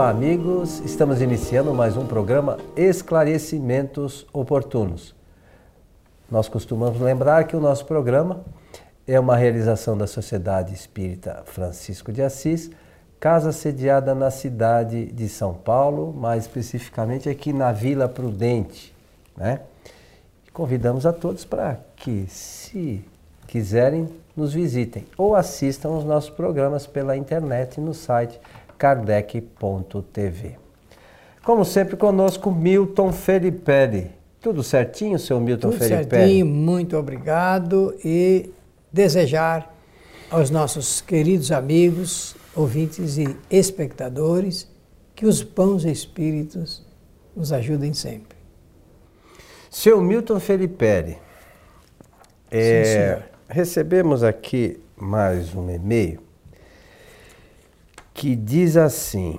Olá, amigos. Estamos iniciando mais um programa Esclarecimentos Oportunos. Nós costumamos lembrar que o nosso programa é uma realização da Sociedade Espírita Francisco de Assis, casa sediada na cidade de São Paulo, mais especificamente aqui na Vila Prudente. Né? Convidamos a todos para que, se quiserem, nos visitem ou assistam os nossos programas pela internet no site kardec.tv. Como sempre, conosco Milton Felipe. Tudo certinho, seu Milton Tudo Felipe? certinho, muito obrigado e desejar aos nossos queridos amigos, ouvintes e espectadores que os bons espíritos nos ajudem sempre. Seu Milton Felipe, é, recebemos aqui mais um e-mail que diz assim: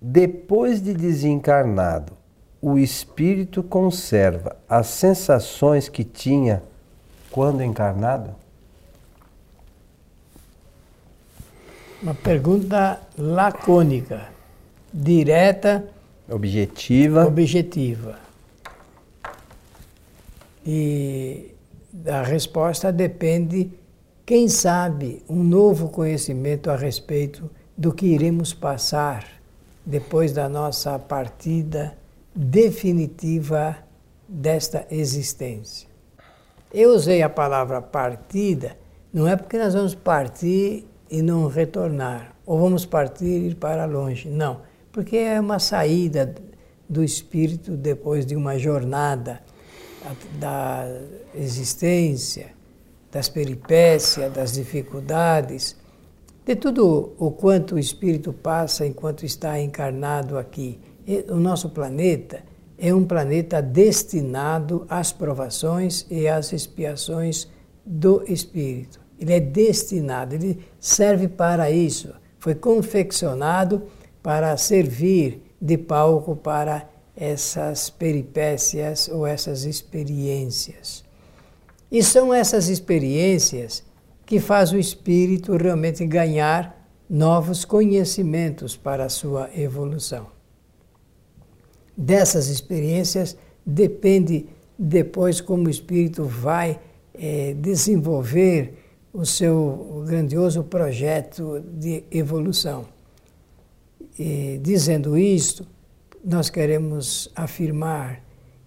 depois de desencarnado, o espírito conserva as sensações que tinha quando encarnado? Uma pergunta lacônica, direta, Objetiva. objetiva. E a resposta depende, quem sabe, um novo conhecimento a respeito do que iremos passar depois da nossa partida definitiva desta existência. Eu usei a palavra partida, não é porque nós vamos partir e não retornar, ou vamos partir e ir para longe, não, porque é uma saída do espírito depois de uma jornada da existência, das peripécias, das dificuldades, de tudo o quanto o espírito passa enquanto está encarnado aqui. O nosso planeta é um planeta destinado às provações e às expiações do espírito. Ele é destinado, ele serve para isso. Foi confeccionado para servir de palco para essas peripécias ou essas experiências. E são essas experiências que faz o espírito realmente ganhar novos conhecimentos para a sua evolução. Dessas experiências depende depois como o espírito vai é, desenvolver o seu grandioso projeto de evolução. E, dizendo isto, nós queremos afirmar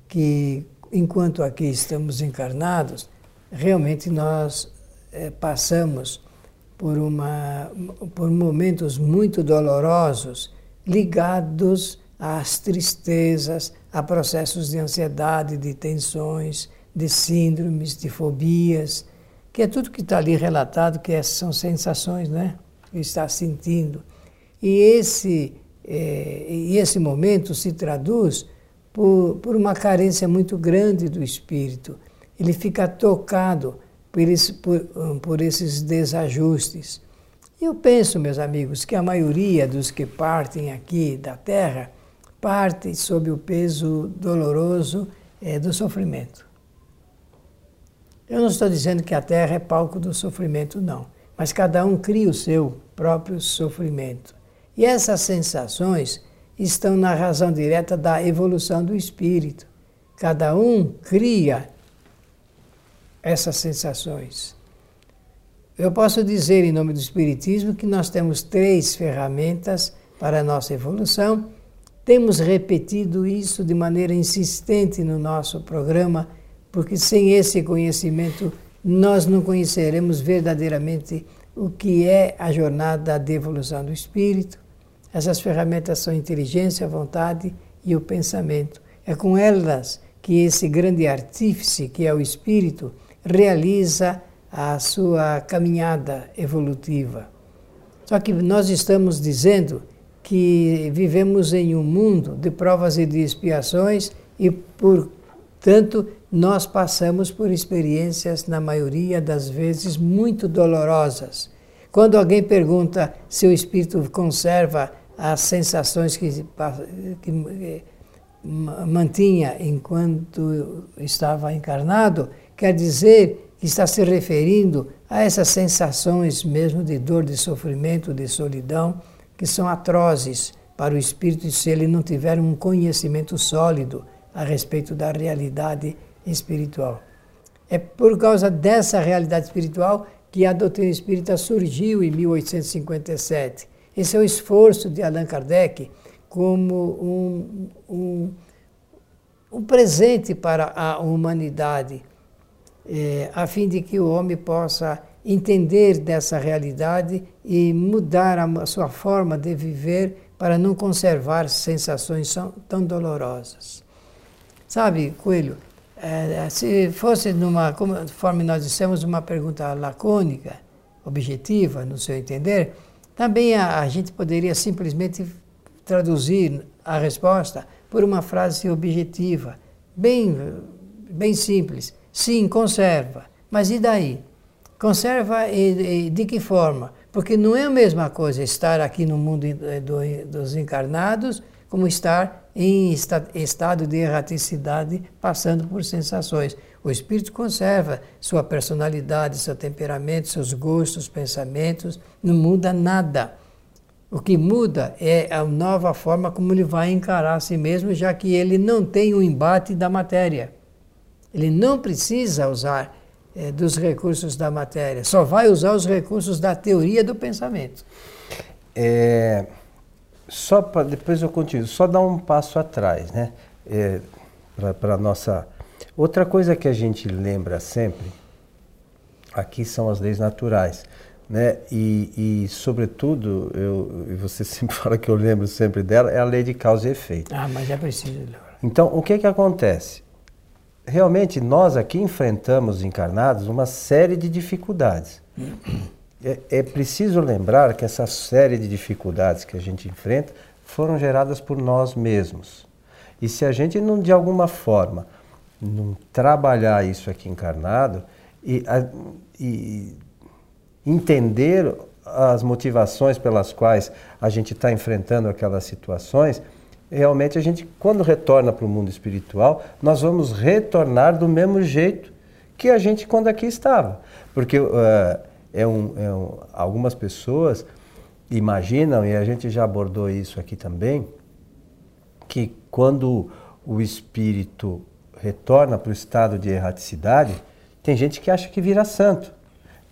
que, enquanto aqui estamos encarnados, realmente nós é, passamos por, uma, por momentos muito dolorosos ligados às tristezas, a processos de ansiedade, de tensões, de síndromes, de fobias, que é tudo que está ali relatado, que é, são sensações, né? Que está sentindo. E esse, é, e esse momento se traduz por, por uma carência muito grande do espírito. Ele fica tocado por, esse, por, por esses desajustes. Eu penso, meus amigos, que a maioria dos que partem aqui da Terra parte sob o peso doloroso é, do sofrimento. Eu não estou dizendo que a Terra é palco do sofrimento, não, mas cada um cria o seu próprio sofrimento. E essas sensações estão na razão direta da evolução do espírito. Cada um cria essas sensações. Eu posso dizer, em nome do Espiritismo, que nós temos três ferramentas para a nossa evolução temos repetido isso de maneira insistente no nosso programa, porque sem esse conhecimento nós não conheceremos verdadeiramente o que é a jornada de evolução do espírito. Essas ferramentas são a inteligência, a vontade e o pensamento. É com elas que esse grande artífice, que é o espírito, realiza a sua caminhada evolutiva. Só que nós estamos dizendo que vivemos em um mundo de provas e de expiações e, portanto, nós passamos por experiências, na maioria das vezes, muito dolorosas. Quando alguém pergunta se o espírito conserva as sensações que, que eh, mantinha enquanto estava encarnado, quer dizer que está se referindo a essas sensações mesmo de dor, de sofrimento, de solidão, que são atrozes para o espírito se ele não tiver um conhecimento sólido a respeito da realidade espiritual. É por causa dessa realidade espiritual que a doutrina espírita surgiu em 1857. Esse é o esforço de Allan Kardec como um, um, um presente para a humanidade, é, a fim de que o homem possa entender dessa realidade e mudar a sua forma de viver para não conservar sensações tão dolorosas. Sabe, Coelho, é, se fosse numa, conforme nós dissemos, uma pergunta lacônica, objetiva, no seu entender, também a, a gente poderia simplesmente traduzir a resposta por uma frase objetiva, bem, bem simples. Sim, conserva. Mas e daí? Conserva e, e de que forma? Porque não é a mesma coisa estar aqui no mundo eh, dos encarnados como estar em estado de erraticidade, passando por sensações. O espírito conserva sua personalidade, seu temperamento, seus gostos, pensamentos, não muda nada. O que muda é a nova forma como ele vai encarar a si mesmo, já que ele não tem o embate da matéria. Ele não precisa usar é, dos recursos da matéria, só vai usar os recursos da teoria do pensamento. É, só para depois eu continuo, só dar um passo atrás, né? É, para nossa outra coisa que a gente lembra sempre aqui são as leis naturais, né? E, e sobretudo eu e você sempre fala que eu lembro sempre dela é a lei de causa e efeito. Ah, mas é preciso. Então o que que acontece? Realmente nós aqui enfrentamos encarnados uma série de dificuldades. É, é, preciso lembrar que essa série de dificuldades que a gente enfrenta foram geradas por nós mesmos. E se a gente não, de alguma forma, não trabalhar isso aqui encarnado e, a, e entender as motivações pelas quais a gente está enfrentando aquelas situações, realmente a gente, quando retorna para o mundo espiritual, nós vamos retornar do mesmo jeito que a gente quando aqui estava. Porque uh, é um, é um, algumas pessoas imaginam, e a gente já abordou isso aqui também, que quando o espírito retorna para o estado de erraticidade, tem gente que acha que vira santo,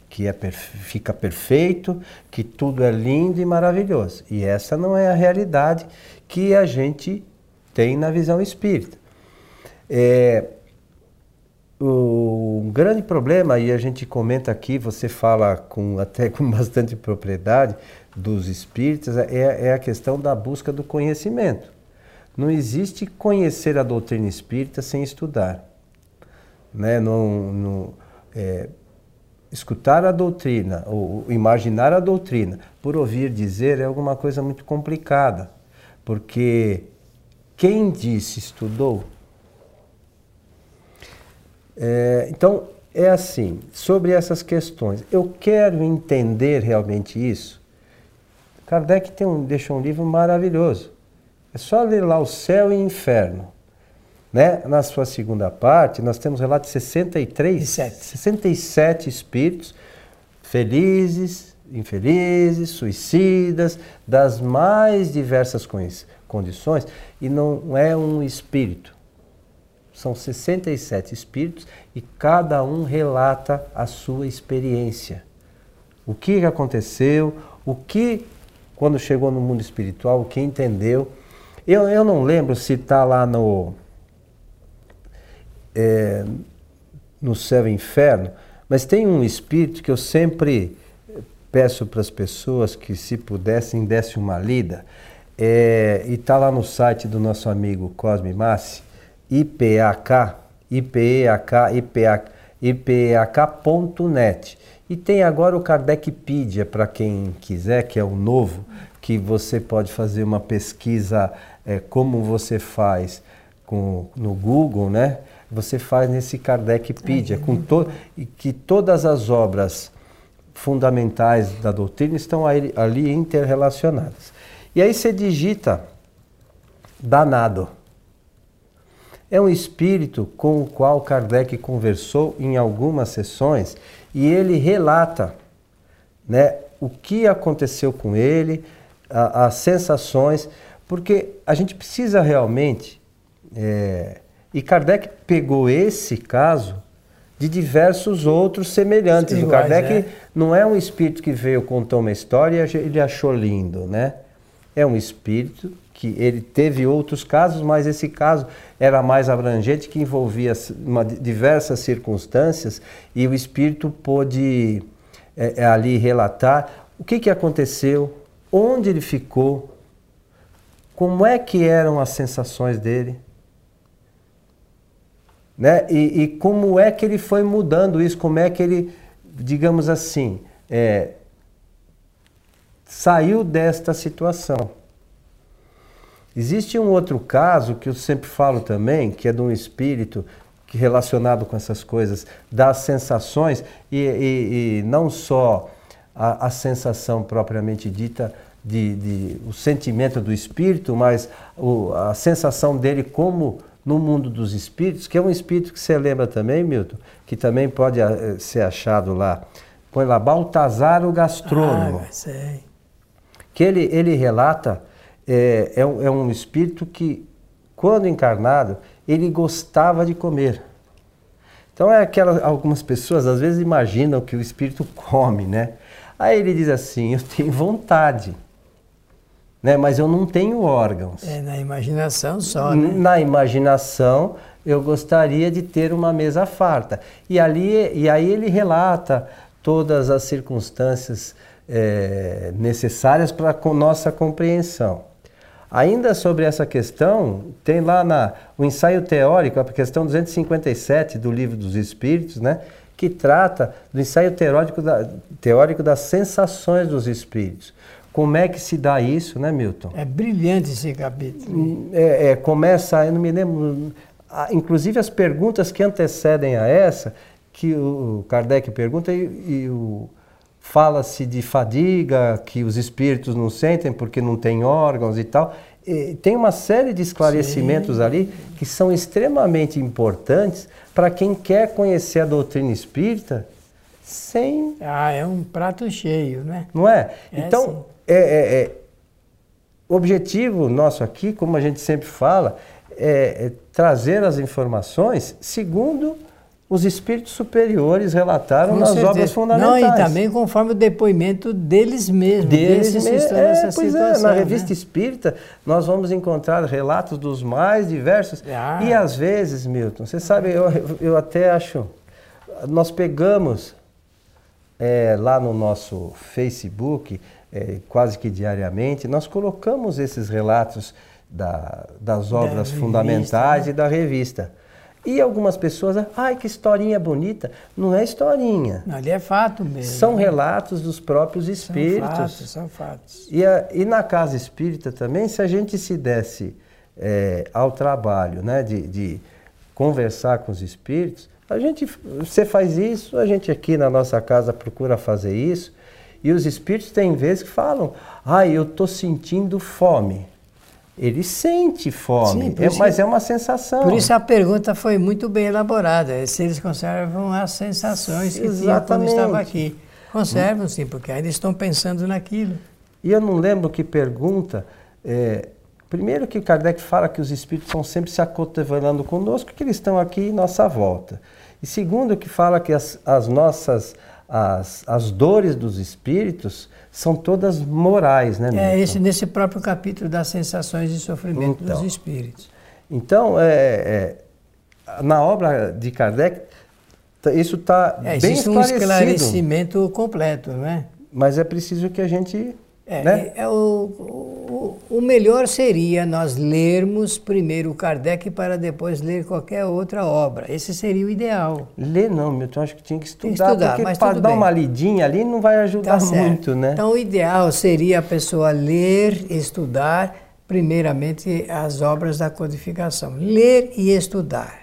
que é, fica perfeito, que tudo é lindo e maravilhoso. E essa não é a realidade que a gente tem na visão espírita. É, o um grande problema, e a gente comenta aqui, você fala com, até com bastante propriedade dos espíritas, é, é a questão da busca do conhecimento. Não existe conhecer a doutrina espírita sem estudar. Né? Não, não, é, escutar a doutrina, ou imaginar a doutrina, por ouvir dizer, é alguma coisa muito complicada. Porque quem disse estudou. É, então, é assim, sobre essas questões, eu quero entender realmente isso. Kardec tem um, deixou um livro maravilhoso. É só ler lá o céu e o inferno. Né? Na sua segunda parte, nós temos relato de 63, 67 espíritos felizes, infelizes, suicidas, das mais diversas condições, e não é um espírito. São 67 espíritos e cada um relata a sua experiência. O que aconteceu, o que, quando chegou no mundo espiritual, o que entendeu. Eu, eu não lembro se está lá no, é, no céu e inferno, mas tem um espírito que eu sempre peço para as pessoas que, se pudessem, dessem uma lida. É, e está lá no site do nosso amigo Cosme Massi, IPAK, IPEAK, IPAK, IPEAK.net. E tem agora o Kardecpedia, para quem quiser, que é o novo, que você pode fazer uma pesquisa é, como você faz com, no Google, né? Você faz nesse Kardecpedia, com to, e que todas as obras fundamentais da doutrina estão ali, ali interrelacionadas. E aí você digita danado. É um espírito com o qual Kardec conversou em algumas sessões e ele relata né, o que aconteceu com ele, a, as sensações, Porque a gente precisa realmente. É, e Kardec pegou esse caso de diversos outros semelhantes. Iguais, o Kardec é. não é um espírito que veio, contou uma história e ele achou lindo, né? É um espírito que ele teve outros casos, mas esse caso era mais abrangente, que envolvia uma, diversas circunstâncias e o espírito pôde é, é, ali relatar o que, que aconteceu, onde ele ficou, como é que eram as sensações dele né? E, e, como é que ele foi mudando isso, como é que ele, digamos assim, é, saiu desta situação. Existe um outro caso que eu sempre falo também, que é de um espírito que relacionado com essas coisas, das sensações, e, e, e não só a, a, sensação propriamente dita de, de, o sentimento do espírito, mas o, a sensação dele como no mundo dos espíritos, que é um espírito que você lembra também, Milton, que também pode eh, ser achado lá. Põe lá, Baltazar o gastrônomo. Ah, sei. Que ele, ele relata, é, é, um, é um espírito que, quando encarnado, ele gostava de comer. Então é aquela, algumas pessoas às vezes imaginam que o espírito come, né? Aí ele diz assim, eu tenho vontade né? mas eu não tenho órgãos. É na imaginação só, né? Na imaginação, eu gostaria de ter uma mesa farta. E, ali, e aí ele relata todas as circunstâncias é, necessárias para a nossa compreensão. Ainda sobre essa questão, tem lá na, o ensaio teórico, a questão 257 do Livro dos Espíritos, né, que trata do ensaio teórico, da, teórico das sensações dos espíritos. Como é que se dá isso, né, Milton? É brilhante esse capítulo. É, é, começa, eu não me lembro, inclusive as perguntas que antecedem a essa, que o Kardec pergunta e, e o fala-se de fadiga, que os espíritos não sentem porque não têm órgãos e tal. E tem uma série de esclarecimentos Sim. ali que são extremamente importantes para quem quer conhecer a doutrina espírita sem. Ah, é um prato cheio, né? Não é? é então, é, é, é, o objetivo nosso aqui, como a gente sempre fala, é, é trazer as informações segundo os espíritos superiores relataram Com nas certeza. obras fundamentais. Não, e também conforme o depoimento deles mesmos. Deles mesmos. É, pois é, na revista né? espírita nós vamos encontrar relatos dos mais diversos. Ah. E às vezes, Milton, você sabe, eu, eu até acho, nós pegamos é, lá no nosso Facebook, é, quase que diariamente, nós colocamos esses relatos da, das obras da fundamentais revista, né? e da revista. E algumas pessoas, ai que historinha bonita. Não é historinha. Ali é fato mesmo. São relatos dos próprios espíritos. São fatos, são fatos. E, a, e na casa espírita também, se a gente se desse é, ao trabalho né, de, de conversar com os espíritos, a gente, você faz isso, a gente aqui na nossa casa procura fazer isso. E os espíritos têm vezes que falam: "Ah, eu estou sentindo fome". Ele sente fome, Sim, é, mas é uma sensação. Por isso a pergunta foi muito bem elaborada. É se eles conservam as sensações que tinham quando estavam aqui. Conservam sim, porque ainda estão pensando naquilo. E eu não lembro que pergunta. É, primeiro que Kardec fala que os espíritos estão sempre se acotovelando conosco, que eles estão aqui em nossa volta. E segundo, que fala que as, as nossas as, as dores dos espíritos são todas morais, né? É esse nesse próprio capítulo das sensações e sofrimento então, dos espíritos. Então, é, é, na obra de Kardec, isso está é, bem esclarecido. um esclarecimento completo, né? Mas é preciso que a gente é, né? é o, o, o, melhor seria nós lermos primeiro o Kardec para depois ler qualquer outra obra. Esse seria o ideal. Ler não, Milton, acho que tinha que estudar, que estudar porque para dar bem. uma lidinha ali não vai ajudar tá muito, né? Então o ideal seria a pessoa ler, estudar, primeiramente as obras da codificação. Ler e estudar.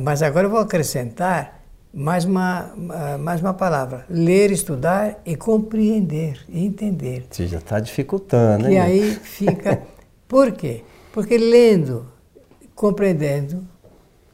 Mas agora eu vou acrescentar mais uma, mais uma palavra. Ler, estudar e compreender e entender. Você já está dificultando, hein? E aí fica. Por quê? Porque lendo, compreendendo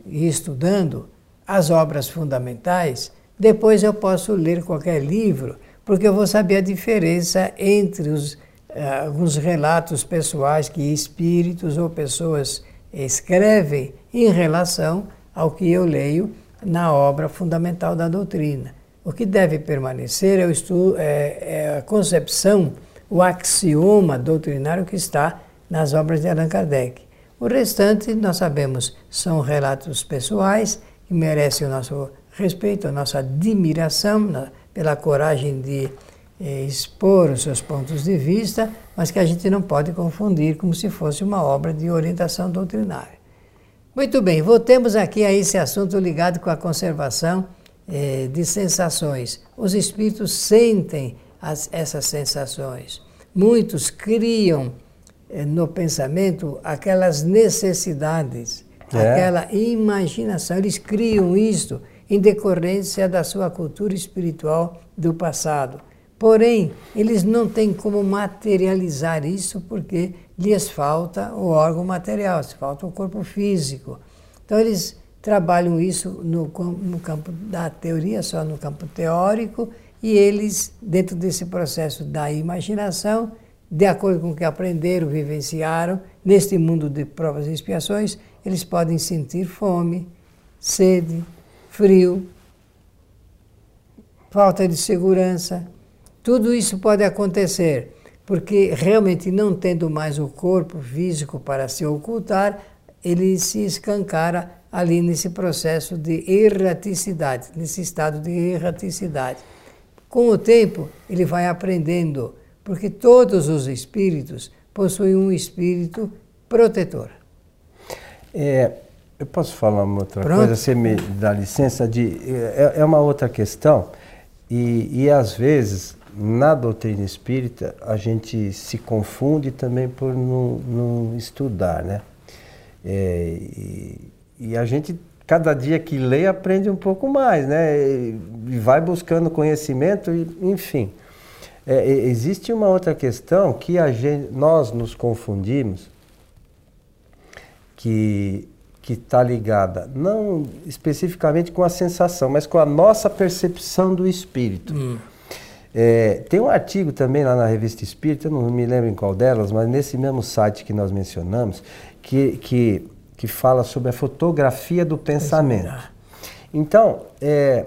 e estudando as obras fundamentais, depois eu posso ler qualquer livro, porque eu vou saber a diferença entre os, é, alguns relatos pessoais que espíritos ou pessoas escrevem em relação ao que eu leio na obra fundamental da doutrina. O que deve permanecer é, o estudo, é, é a concepção, o axioma doutrinário que está nas obras de Allan Kardec. O restante, nós sabemos, são relatos pessoais que merecem o nosso respeito, a nossa admiração pela coragem de eh, expor os seus pontos de vista, mas que a gente não pode confundir como se fosse uma obra de orientação doutrinária. Muito bem, voltemos aqui a esse assunto ligado com a conservação eh, de sensações. Os espíritos sentem as, essas sensações. Muitos criam eh, no pensamento aquelas necessidades, é. aquela imaginação. Eles criam isto em decorrência da sua cultura espiritual do passado. Porém, eles não têm como materializar isso porque lhes falta o órgão material, falta o corpo físico. Então, eles trabalham isso no, no campo da teoria, só no campo teórico, e eles, dentro desse processo da imaginação, de acordo com o que aprenderam, vivenciaram, neste mundo de provas e expiações, eles podem sentir fome, sede, frio, falta de segurança. Tudo isso pode acontecer porque realmente não tendo mais o corpo físico para se ocultar, ele se escancara ali nesse processo de erraticidade, nesse estado de erraticidade. Com o tempo, ele vai aprendendo, porque todos os espíritos possuem um espírito protetor. É, eu posso falar uma outra Pronto. coisa? Você me dá licença? De, é, é uma outra questão, e, e às vezes na doutrina espírita a gente se confunde também por não, não estudar, né? É, e, e, a gente, cada dia que lê, aprende um pouco mais, né? E, vai buscando conhecimento, e, enfim. É, existe uma outra questão que a gente, nós nos confundimos, que que está ligada não especificamente com a sensação, mas com a nossa percepção do espírito. Hum. É, tem um artigo também lá na Revista Espírita, não me lembro em qual delas, mas nesse mesmo site que nós mencionamos, que, que, que fala sobre a fotografia do pensamento. Então, é,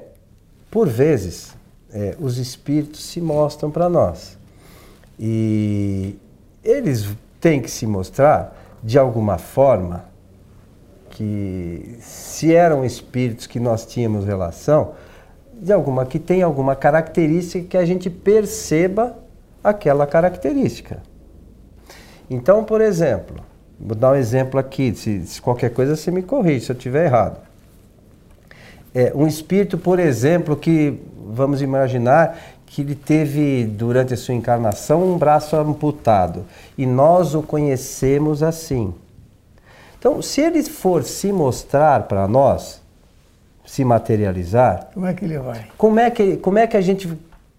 por vezes, é, os espíritos se mostram para nós. E eles têm que se mostrar de alguma forma que, se eram espíritos que nós tínhamos relação, de alguma que tem alguma característica que a gente perceba aquela característica. Então, por exemplo, vou dar um exemplo aqui, se, se qualquer coisa você me corrige se eu estiver errado. É, um espírito, por exemplo, que vamos imaginar que ele teve durante a sua encarnação um braço amputado e nós o conhecemos assim. Então, se ele for se mostrar para nós, se materializar. Como é que ele vai? Como é que, como é que a gente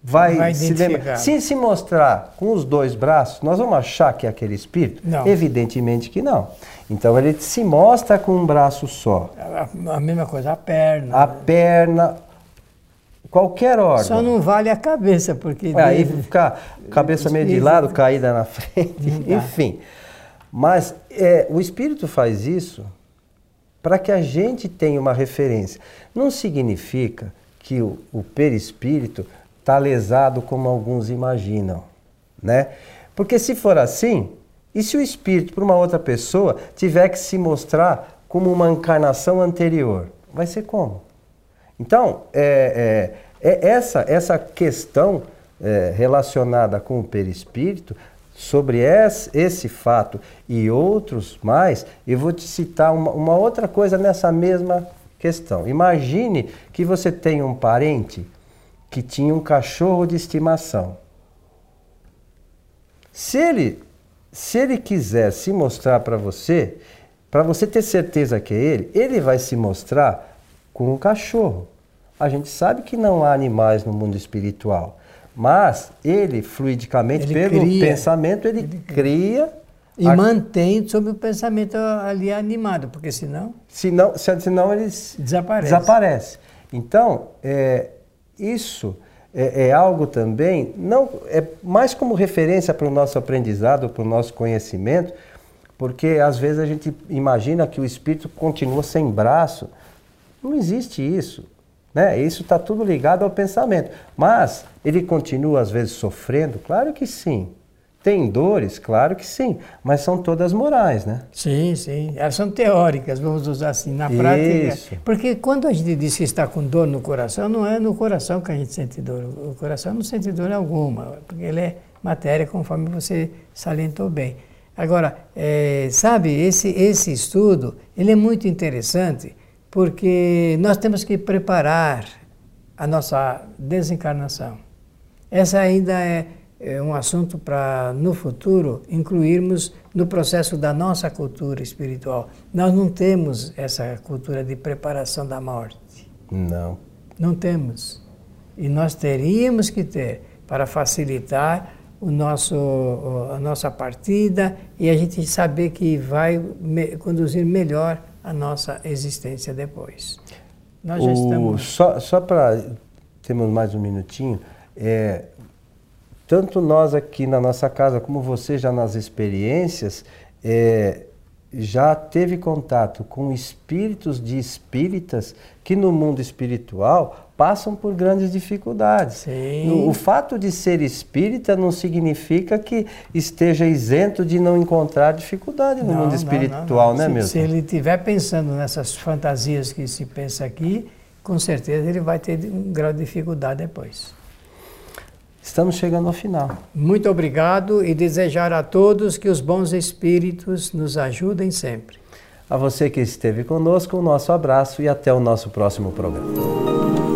vai, vai se lembrar? Se se mostrar com os dois braços, nós vamos achar que é aquele espírito? Não. Evidentemente que não. Então ele se mostra com um braço só. A, a mesma coisa, a perna. A perna, qualquer órgão. Só não vale a cabeça, porque. Aí ficar cabeça meio de lado, caída na frente, enfim. Mas é, o espírito faz isso para que a gente tenha uma referência. Não significa que o, o perispírito está lesado como alguns imaginam, né? Porque se for assim, e se o espírito para uma outra pessoa tiver que se mostrar como uma encarnação anterior, vai ser como? Então, é, é, é essa, essa questão é, relacionada com o perispírito sobre esse fato e outros mais, eu vou te citar uma, uma, outra coisa nessa mesma questão. Imagine que você tem um parente que tinha um cachorro de estimação. Se ele, se ele quiser se mostrar para você, para você ter certeza que é ele, ele vai se mostrar com um cachorro. A gente sabe que não há animais no mundo espiritual. Mas ele, fluidicamente, ele pelo cria, pensamento, ele, ele cria. E a... mantém sob o pensamento ali animado, porque senão. Senão, senão ele desaparece. desaparece. Então, é, isso é, é algo também, não é mais como referência para o nosso aprendizado, para o nosso conhecimento, porque às vezes a gente imagina que o espírito continua sem braço. Não existe isso. Né? Isso está tudo ligado ao pensamento. Mas ele continua às vezes sofrendo? Claro que sim. Tem dores? Claro que sim, mas são todas morais, né? Sim, sim. Elas são teóricas, vamos usar assim, na prática. Isso. Porque quando a gente diz que está com dor no coração, não é no coração que a gente sente dor. O coração não sente dor alguma, porque ele é matéria, conforme você salientou bem. Agora, é, sabe, esse, esse estudo, ele é muito interessante, porque nós temos que preparar a nossa desencarnação. Essa ainda é é um assunto para, no futuro, incluirmos no processo da nossa cultura espiritual. Nós não temos essa cultura de preparação da morte. Não. Não temos. E nós teríamos que ter para facilitar o nosso, a nossa partida e a gente saber que vai me, conduzir melhor a nossa existência depois. Nós já o, estamos. Só, só para termos mais um minutinho, é, tanto nós aqui na nossa casa, como você já nas experiências, é, já teve contato com espíritos de espíritas que no mundo espiritual passam por grandes dificuldades. Sim. O fato de ser espírita não significa que esteja isento de não encontrar dificuldade no não, mundo espiritual, não, não, né, meu? Se ele estiver pensando nessas fantasias que se pensa aqui, com certeza ele vai ter um grau de dificuldade depois. Estamos chegando ao final. Muito obrigado e desejar a todos que os bons espíritos nos ajudem sempre. A você que esteve conosco, o nosso abraço e até o nosso próximo programa.